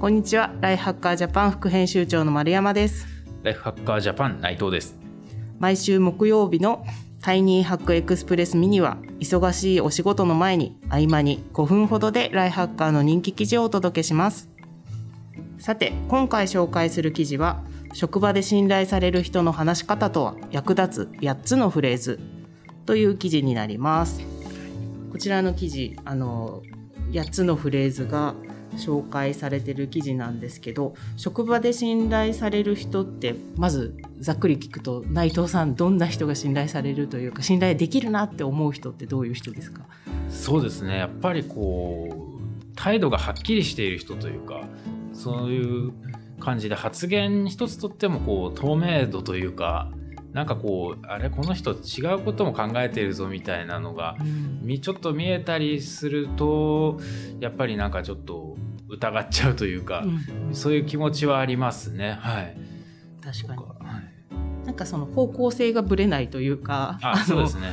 こんにちは。ライフハッカージャパン副編集長の丸山です。ライフハッカージャパン内藤です。毎週木曜日のタイニーハックエクスプレスミニは、忙しいお仕事の前に合間に5分ほどでライフハッカーの人気記事をお届けします。さて、今回紹介する記事は、職場で信頼される人の話し方とは役立つ8つのフレーズという記事になります。こちらの記事、あの、8つのフレーズが紹介されてる記事なんですけど職場で信頼される人ってまずざっくり聞くと内藤さんどんな人が信頼されるというか信頼できるなって思う人ってどういう人ですか？そうですね。やっぱりこう態度がはっきりしている人というかそういう感じで発言一つとってもこう透明度というかなんかこうあれこの人違うことも考えてるぞみたいなのが、うん、ちょっと見えたりするとやっぱりなんかちょっと疑っちゃうというか、うん、そういう気持ちはありますね。はい、確かに、はい、なんかその方向性がぶれないというかあそうですね。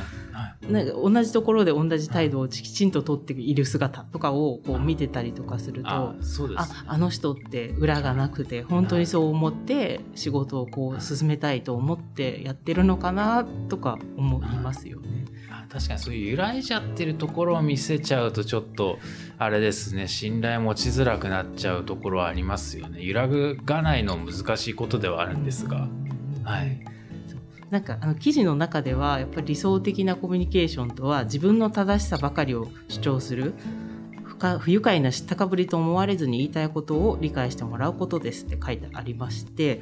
なんか同じところで同じ態度をきちんと取っている姿とかをこう見てたりとかするとあそうです、ね、ああの人って裏がなくて本当にそう思って仕事をこう進めたいと思ってやってるのかなとか思いますよね。確かにそういう揺らいじゃってるところを見せちゃうとちょっとあれですね。信頼持ちづらくなっちゃうところはありますよね。揺らがないの難しいことではあるんですが。はいなんかあの記事の中ではやっぱり理想的なコミュニケーションとは自分の正しさばかりを主張する不愉快な知ったかぶりと思われずに言いたいことを理解してもらうことですって書いてありまして、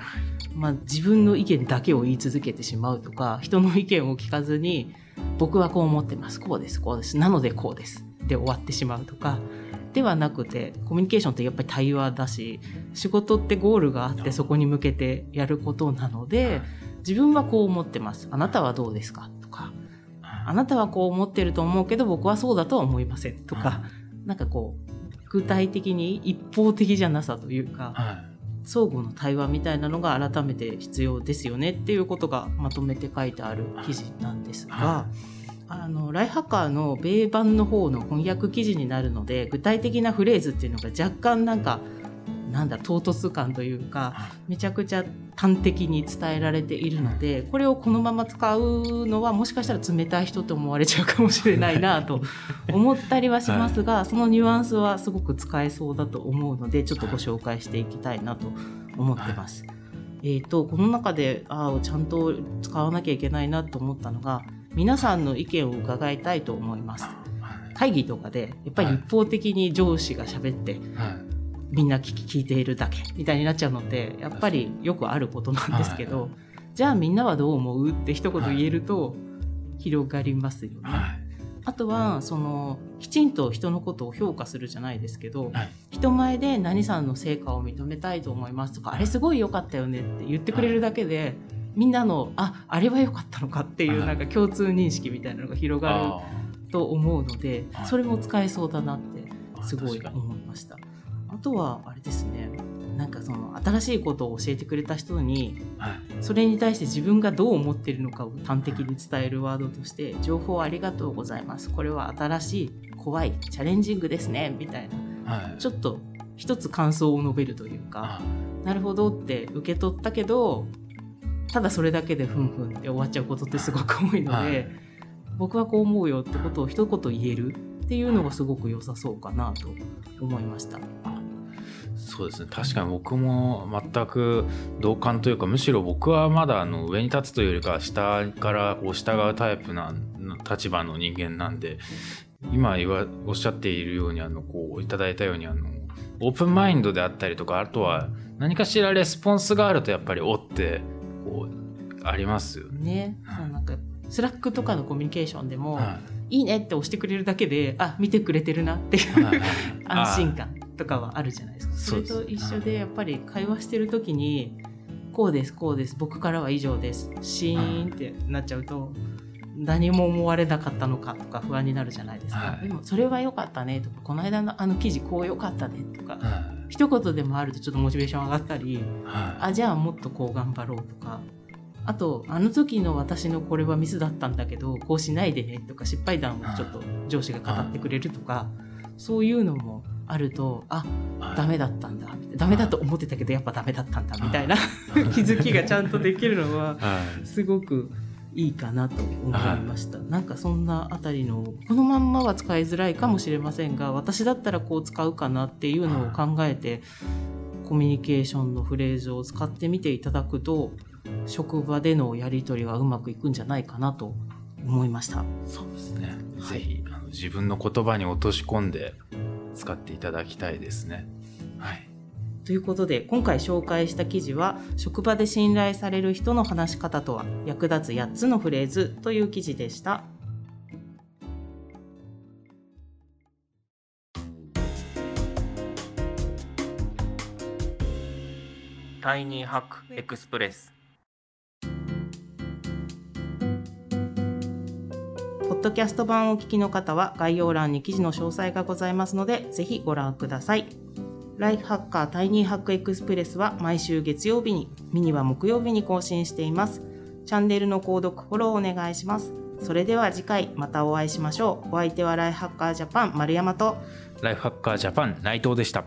まあ、自分の意見だけを言い続けてしまうとか人の意見を聞かずに僕はこう思ってますこうですこうですなのでこうですで終わってしまうとかではなくてコミュニケーションってやっぱり対話だし仕事ってゴールがあってそこに向けてやることなので自分はこう思ってます。あなたはどうですか？とか。あなたはこう思ってると思うけど僕はそうだとは思いませんとか。なんかこう具体的に一方的じゃなさというか、相互の対話みたいなのが改めて必要ですよねっていうことがまとめて書いてある記事なんですが、あのライハッカーの米版の方の翻訳記事になるので具体的なフレーズっていうのが若干なんかなんだ唐突感というかめちゃくちゃ端的に伝えられているのでこれをこのまま使うのはもしかしたら冷たい人と思われちゃうかもしれないなと 思ったりはしますがそのニュアンスはすごく使えそうだと思うのでちょっとご紹介していきたいなと思ってます。えーと、この中であちゃんと使わなきゃいけないなと思ったのが皆さんの意見を伺いたいと思います。会議とかでやっぱり一方的に上司が喋って、はいみんな聞き聞いているだけみたいになっちゃうのってやっぱりよくあることなんですけど、はい、じゃあみんなはどう思うって一言言えると広がりますよね。はい、あとはそのきちんと人のことを評価するじゃないですけど、はい、人前で何さんの成果を認めたいと思いますとかあれすごい良かったよねって言ってくれるだけで、みんなのああれは良かったのかっていうなんか共通認識みたいなのが広がると思うのでそれも使えそうだなってすごい思いました。あとはあれですね。なんかその新しいことを教えてくれた人に、はい、それに対して自分がどう思っているのかを端的に伝えるワードとして「情報ありがとうございます。これは新しい怖いチャレンジングですね」みたいな、はい、ちょっと一つ感想を述べるというか「なるほど」って受け取ったけどただそれだけでふんふんって終わっちゃうことってすごく多いので、はい、僕はこう思うよってことを一言言えるっていうのがすごく良さそうかなと思いました。そうですね。確かに僕も全く同感というかむしろ僕はまだあの上に立つというよりか下からこう従うタイプな立場の人間なんで今言わおっしゃっているようにあのこういただいたようにあのオープンマインドであったりとかあとは何かしらレスポンスがあるとやっぱりおってこうありますよね。ね、はい、なんか Slack とかのコミュニケーションでも、はい、いいねって押してくれるだけであ見てくれてるなっていう、はい、安心感とかはあるじゃないですか。それと一緒でやっぱり会話してる時にこうですこうです僕からは以上です。シーンってなっちゃうと何も思われなかったのかとか不安になるじゃないですか、はい、でもそれは良かったねとかこの間のあの記事こう良かったねとか、はい、一言でもあるとちょっとモチベーション上がったり、はい、あじゃあもっとこう頑張ろうとかあとあの時の私のこれはミスだったんだけどこうしないでねとか失敗談をちょっと上司が語ってくれるとか、そういうのもあるとあはい。ダメだったんだ。ダメだと思ってたけどやっぱダメだったんだ。みたいな気づきがちゃんとできるのははい。すごくいいかなと思いました、なんかそんなあたりのこのまんまは使いづらいかもしれませんが私だったらこう使うかなっていうのを考えてコミュニケーションのフレーズを使ってみていただくと職場でのやり取りはうまくいくんじゃないかなと思いました。そうですね。はい。ぜひあの自分の言葉に落とし込んで使っていただきたいですね。はい。ということで今回紹介した記事は「職場で信頼される人の話し方とは役立つ8つのフレーズ」という記事でした。Tiny Hack Expressドキャスト版をお聞きの方は概要欄に記事の詳細がございますのでぜひご覧ください。 Lifehacker Tiny Hack Express は毎週月曜日に、ミニは木曜日に更新しています。チャンネルの購読、フォローお願いします。それでは次回またお会いしましょう。お相手は Lifehacker Japan 丸山とライフハッカージャパン内藤でした。